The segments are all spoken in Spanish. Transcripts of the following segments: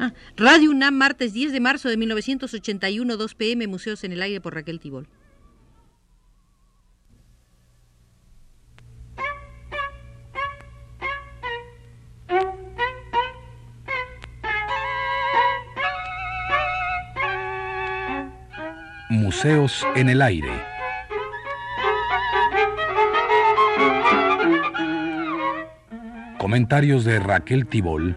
Ah, Radio UNAM, martes 10 de marzo de 1981, 2 pm, Museos en el Aire por Raquel Tibol. Museos en el Aire. Comentarios de Raquel Tibol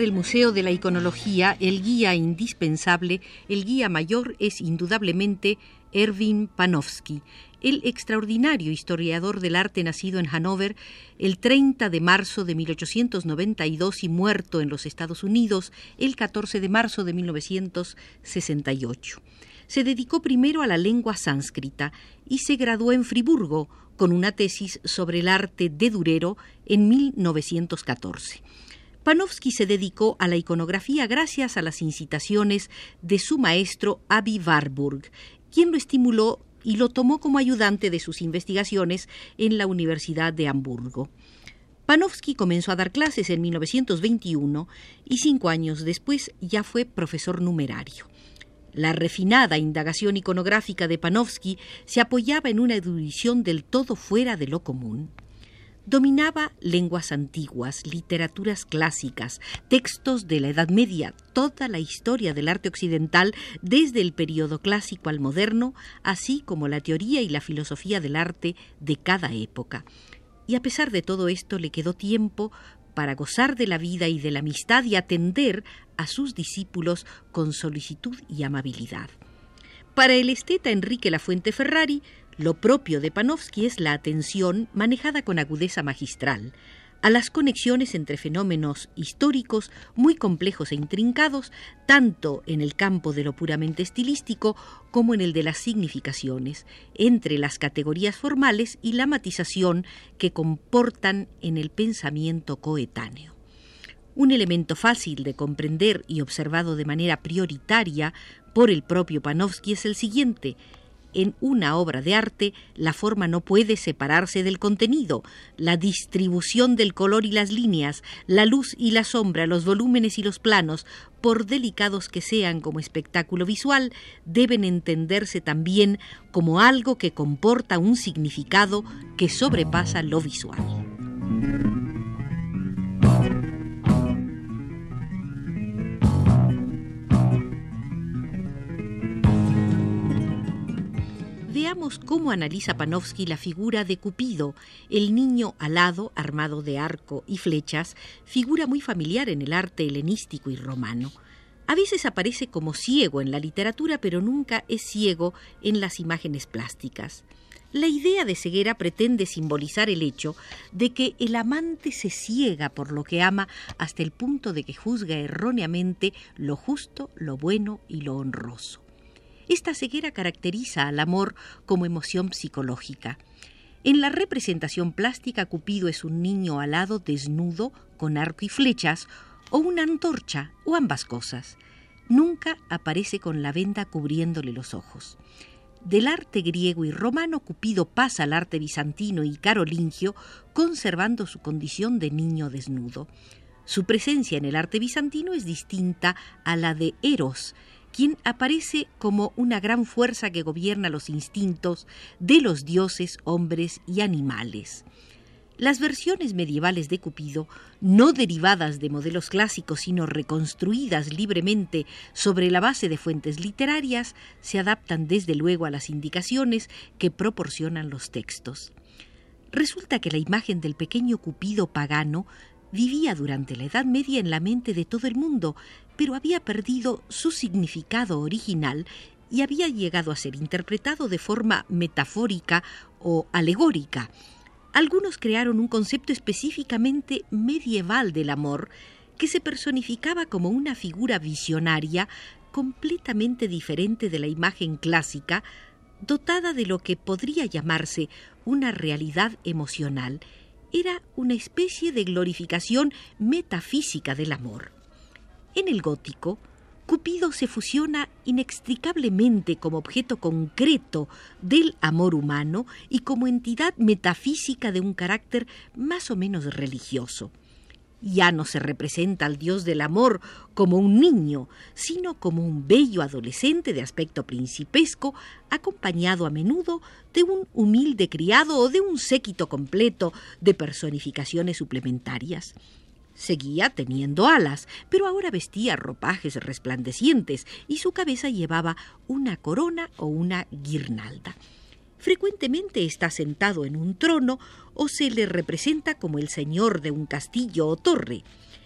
El Museo de la Iconología, el guía indispensable, el guía mayor es indudablemente Erwin Panofsky, el extraordinario historiador del arte nacido en Hannover el 30 de marzo de 1892 y muerto en los Estados Unidos el 14 de marzo de 1968. Se dedicó primero a la lengua sánscrita y se graduó en Friburgo con una tesis sobre el arte de Durero en 1914. Panofsky se dedicó a la iconografía gracias a las incitaciones de su maestro Abi Warburg, quien lo estimuló y lo tomó como ayudante de sus investigaciones en la Universidad de Hamburgo. Panofsky comenzó a dar clases en 1921 y cinco años después ya fue profesor numerario. La refinada indagación iconográfica de Panofsky se apoyaba en una erudición del todo fuera de lo común. Dominaba lenguas antiguas, literaturas clásicas, textos de la Edad Media, toda la historia del arte occidental desde el periodo clásico al moderno, así como la teoría y la filosofía del arte de cada época. Y a pesar de todo esto le quedó tiempo para gozar de la vida y de la amistad y atender a sus discípulos con solicitud y amabilidad. Para el esteta Enrique Lafuente Ferrari, lo propio de Panofsky es la atención, manejada con agudeza magistral, a las conexiones entre fenómenos históricos muy complejos e intrincados, tanto en el campo de lo puramente estilístico como en el de las significaciones, entre las categorías formales y la matización que comportan en el pensamiento coetáneo. Un elemento fácil de comprender y observado de manera prioritaria por el propio Panofsky es el siguiente, en una obra de arte, la forma no puede separarse del contenido. La distribución del color y las líneas, la luz y la sombra, los volúmenes y los planos, por delicados que sean como espectáculo visual, deben entenderse también como algo que comporta un significado que sobrepasa lo visual. Veamos cómo analiza Panofsky la figura de Cupido, el niño alado, armado de arco y flechas, figura muy familiar en el arte helenístico y romano. A veces aparece como ciego en la literatura, pero nunca es ciego en las imágenes plásticas. La idea de ceguera pretende simbolizar el hecho de que el amante se ciega por lo que ama hasta el punto de que juzga erróneamente lo justo, lo bueno y lo honroso. Esta ceguera caracteriza al amor como emoción psicológica. En la representación plástica, Cupido es un niño alado desnudo, con arco y flechas, o una antorcha, o ambas cosas. Nunca aparece con la venda cubriéndole los ojos. Del arte griego y romano, Cupido pasa al arte bizantino y carolingio, conservando su condición de niño desnudo. Su presencia en el arte bizantino es distinta a la de Eros, quien aparece como una gran fuerza que gobierna los instintos de los dioses, hombres y animales. Las versiones medievales de Cupido, no derivadas de modelos clásicos, sino reconstruidas libremente sobre la base de fuentes literarias, se adaptan desde luego a las indicaciones que proporcionan los textos. Resulta que la imagen del pequeño Cupido pagano vivía durante la Edad Media en la mente de todo el mundo, pero había perdido su significado original y había llegado a ser interpretado de forma metafórica o alegórica. Algunos crearon un concepto específicamente medieval del amor que se personificaba como una figura visionaria completamente diferente de la imagen clásica, dotada de lo que podría llamarse una realidad emocional era una especie de glorificación metafísica del amor. En el gótico, Cupido se fusiona inextricablemente como objeto concreto del amor humano y como entidad metafísica de un carácter más o menos religioso. Ya no se representa al dios del amor como un niño, sino como un bello adolescente de aspecto principesco, acompañado a menudo de un humilde criado o de un séquito completo de personificaciones suplementarias. Seguía teniendo alas, pero ahora vestía ropajes resplandecientes y su cabeza llevaba una corona o una guirnalda. Frecuentemente está sentado en un trono o se le representa como el señor de un castillo o torre.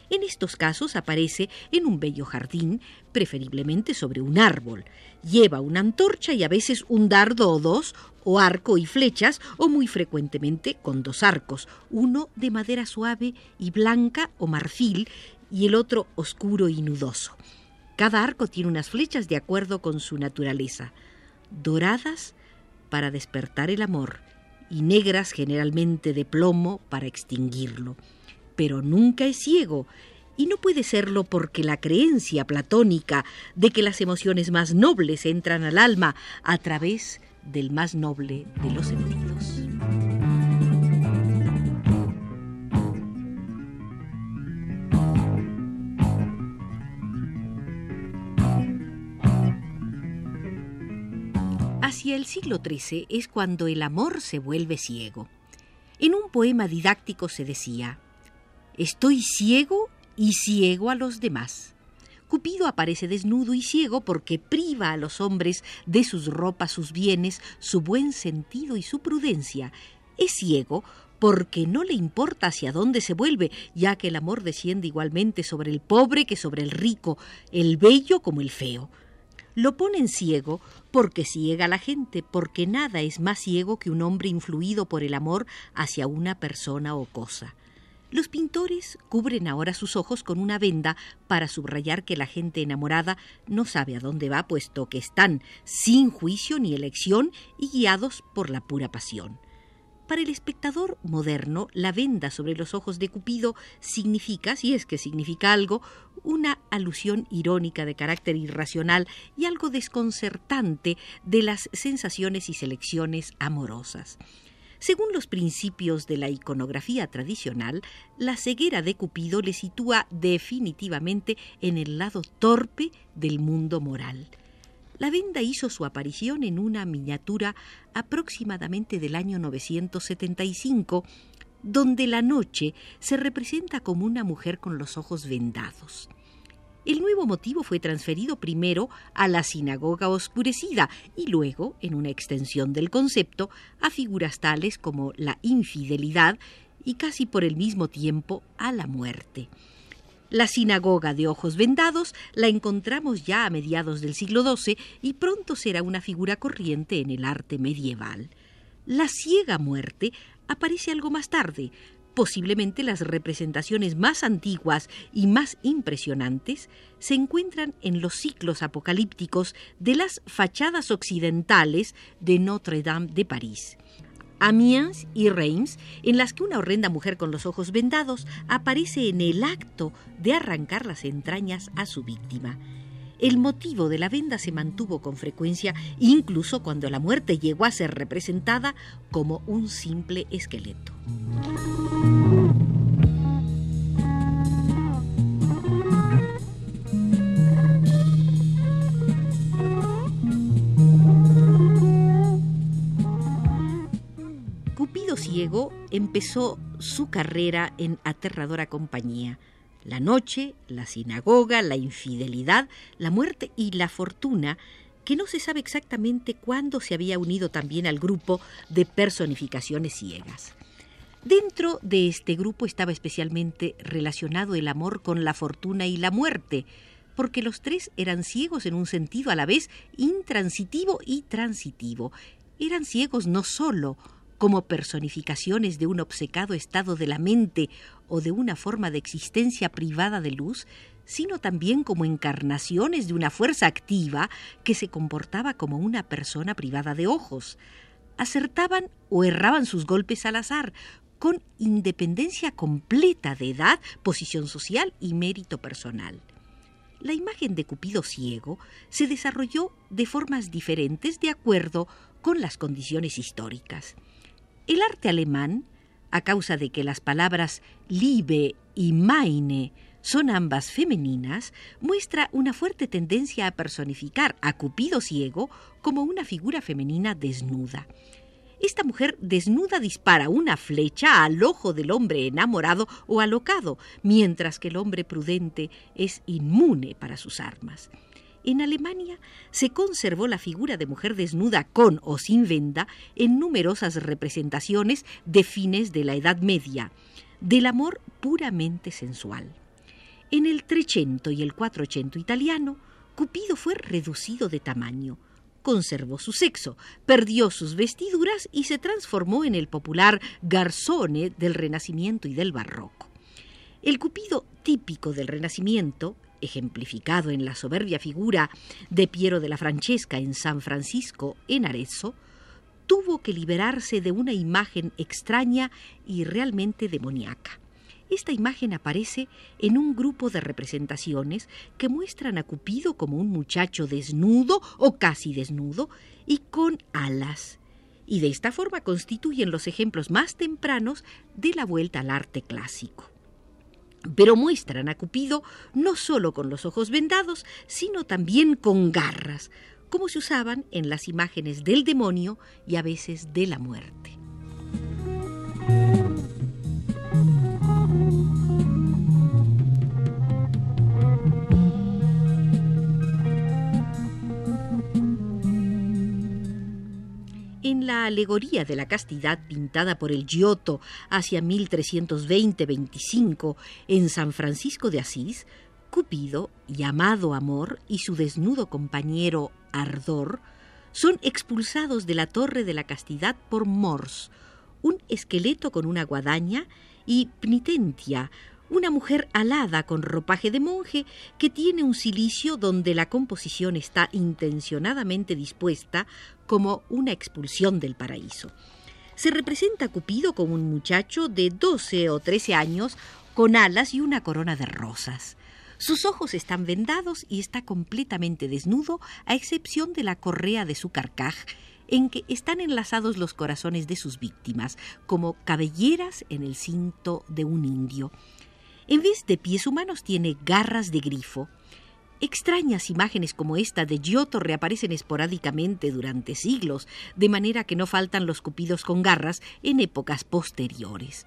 En estos casos aparece en un bello jardín, preferiblemente sobre un árbol. Lleva una antorcha y a veces un dardo o dos, o arco y flechas, o muy frecuentemente con dos arcos, uno de madera suave y blanca o marfil y el otro oscuro y nudoso. Cada arco tiene unas flechas de acuerdo con su naturaleza, doradas para despertar el amor y negras generalmente de plomo para extinguirlo. Pero nunca es ciego, y no puede serlo porque la creencia platónica de que las emociones más nobles entran al alma a través del más noble de los sentidos. Hacia el siglo XIII es cuando el amor se vuelve ciego. En un poema didáctico se decía, Estoy ciego y ciego a los demás. Cupido aparece desnudo y ciego porque priva a los hombres de sus ropas, sus bienes, su buen sentido y su prudencia. Es ciego porque no le importa hacia dónde se vuelve, ya que el amor desciende igualmente sobre el pobre que sobre el rico, el bello como el feo lo ponen ciego porque ciega a la gente, porque nada es más ciego que un hombre influido por el amor hacia una persona o cosa. Los pintores cubren ahora sus ojos con una venda para subrayar que la gente enamorada no sabe a dónde va, puesto que están sin juicio ni elección y guiados por la pura pasión. Para el espectador moderno, la venda sobre los ojos de Cupido significa, si es que significa algo, una alusión irónica de carácter irracional y algo desconcertante de las sensaciones y selecciones amorosas. Según los principios de la iconografía tradicional, la ceguera de Cupido le sitúa definitivamente en el lado torpe del mundo moral. La venda hizo su aparición en una miniatura aproximadamente del año 975, donde la noche se representa como una mujer con los ojos vendados. El nuevo motivo fue transferido primero a la sinagoga oscurecida y luego, en una extensión del concepto, a figuras tales como la infidelidad y casi por el mismo tiempo a la muerte. La sinagoga de ojos vendados la encontramos ya a mediados del siglo XII y pronto será una figura corriente en el arte medieval. La ciega muerte aparece algo más tarde. Posiblemente las representaciones más antiguas y más impresionantes se encuentran en los ciclos apocalípticos de las fachadas occidentales de Notre Dame de París. Amiens y Reims, en las que una horrenda mujer con los ojos vendados aparece en el acto de arrancar las entrañas a su víctima. El motivo de la venda se mantuvo con frecuencia incluso cuando la muerte llegó a ser representada como un simple esqueleto. Empezó su carrera en aterradora compañía. La noche, la sinagoga, la infidelidad, la muerte y la fortuna, que no se sabe exactamente cuándo se había unido también al grupo de personificaciones ciegas. Dentro de este grupo estaba especialmente relacionado el amor con la fortuna y la muerte, porque los tres eran ciegos en un sentido a la vez intransitivo y transitivo. Eran ciegos no sólo como personificaciones de un obcecado estado de la mente o de una forma de existencia privada de luz, sino también como encarnaciones de una fuerza activa que se comportaba como una persona privada de ojos. Acertaban o erraban sus golpes al azar, con independencia completa de edad, posición social y mérito personal. La imagen de Cupido ciego se desarrolló de formas diferentes de acuerdo con las condiciones históricas. El arte alemán, a causa de que las palabras Liebe y Meine son ambas femeninas, muestra una fuerte tendencia a personificar a Cupido ciego como una figura femenina desnuda. Esta mujer desnuda dispara una flecha al ojo del hombre enamorado o alocado, mientras que el hombre prudente es inmune para sus armas. En Alemania se conservó la figura de mujer desnuda con o sin venda en numerosas representaciones de fines de la Edad Media, del amor puramente sensual. En el Trecento y el Quattrocento italiano, Cupido fue reducido de tamaño, conservó su sexo, perdió sus vestiduras y se transformó en el popular garzone del Renacimiento y del Barroco. El Cupido típico del Renacimiento, ejemplificado en la soberbia figura de Piero de la Francesca en San Francisco en Arezzo, tuvo que liberarse de una imagen extraña y realmente demoníaca. Esta imagen aparece en un grupo de representaciones que muestran a Cupido como un muchacho desnudo o casi desnudo y con alas, y de esta forma constituyen los ejemplos más tempranos de la vuelta al arte clásico. Pero muestran a Cupido no solo con los ojos vendados, sino también con garras, como se usaban en las imágenes del demonio y a veces de la muerte. En la alegoría de la castidad pintada por el Giotto hacia 1320-25 en San Francisco de Asís, Cupido, llamado Amor, y su desnudo compañero Ardor son expulsados de la torre de la castidad por Mors, un esqueleto con una guadaña, y Pnitentia, una mujer alada con ropaje de monje que tiene un silicio donde la composición está intencionadamente dispuesta como una expulsión del paraíso. Se representa a Cupido como un muchacho de 12 o 13 años con alas y una corona de rosas. Sus ojos están vendados y está completamente desnudo, a excepción de la correa de su carcaj, en que están enlazados los corazones de sus víctimas, como cabelleras en el cinto de un indio. En vez de pies humanos tiene garras de grifo. Extrañas imágenes como esta de Giotto reaparecen esporádicamente durante siglos, de manera que no faltan los cupidos con garras en épocas posteriores.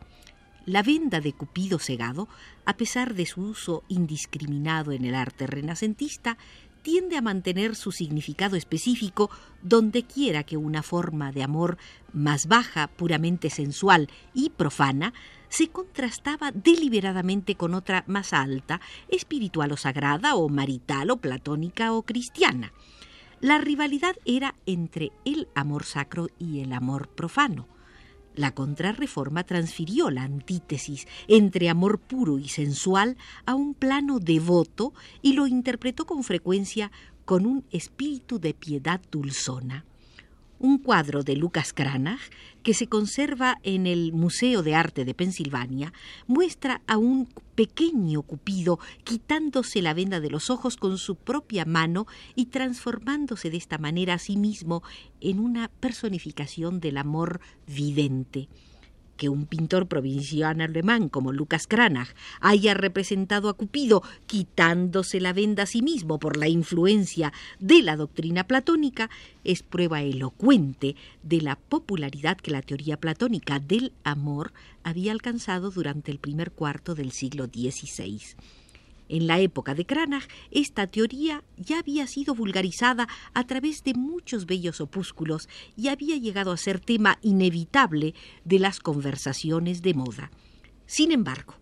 La venda de Cupido cegado, a pesar de su uso indiscriminado en el arte renacentista, tiende a mantener su significado específico donde quiera que una forma de amor más baja, puramente sensual y profana, se contrastaba deliberadamente con otra más alta, espiritual o sagrada, o marital, o platónica, o cristiana. La rivalidad era entre el amor sacro y el amor profano. La contrarreforma transfirió la antítesis entre amor puro y sensual a un plano devoto y lo interpretó con frecuencia con un espíritu de piedad dulzona un cuadro de Lucas Cranach, que se conserva en el Museo de Arte de Pensilvania, muestra a un pequeño Cupido quitándose la venda de los ojos con su propia mano y transformándose de esta manera a sí mismo en una personificación del amor vidente que un pintor provinciano alemán como Lucas Cranach haya representado a Cupido quitándose la venda a sí mismo por la influencia de la doctrina platónica es prueba elocuente de la popularidad que la teoría platónica del amor había alcanzado durante el primer cuarto del siglo XVI. En la época de Cranach, esta teoría ya había sido vulgarizada a través de muchos bellos opúsculos y había llegado a ser tema inevitable de las conversaciones de moda. Sin embargo,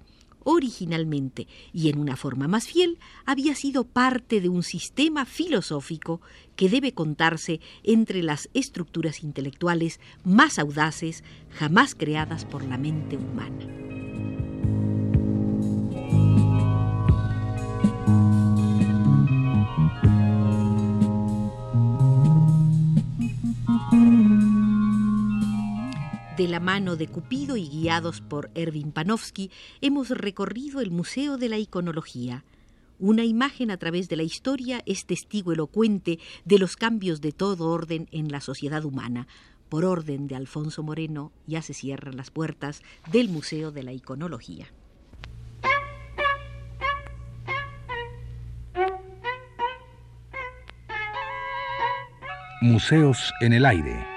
originalmente y en una forma más fiel, había sido parte de un sistema filosófico que debe contarse entre las estructuras intelectuales más audaces jamás creadas por la mente humana. De la mano de Cupido y guiados por Erwin Panofsky, hemos recorrido el Museo de la Iconología. Una imagen a través de la historia es testigo elocuente de los cambios de todo orden en la sociedad humana. Por orden de Alfonso Moreno, ya se cierran las puertas del Museo de la Iconología. Museos en el aire.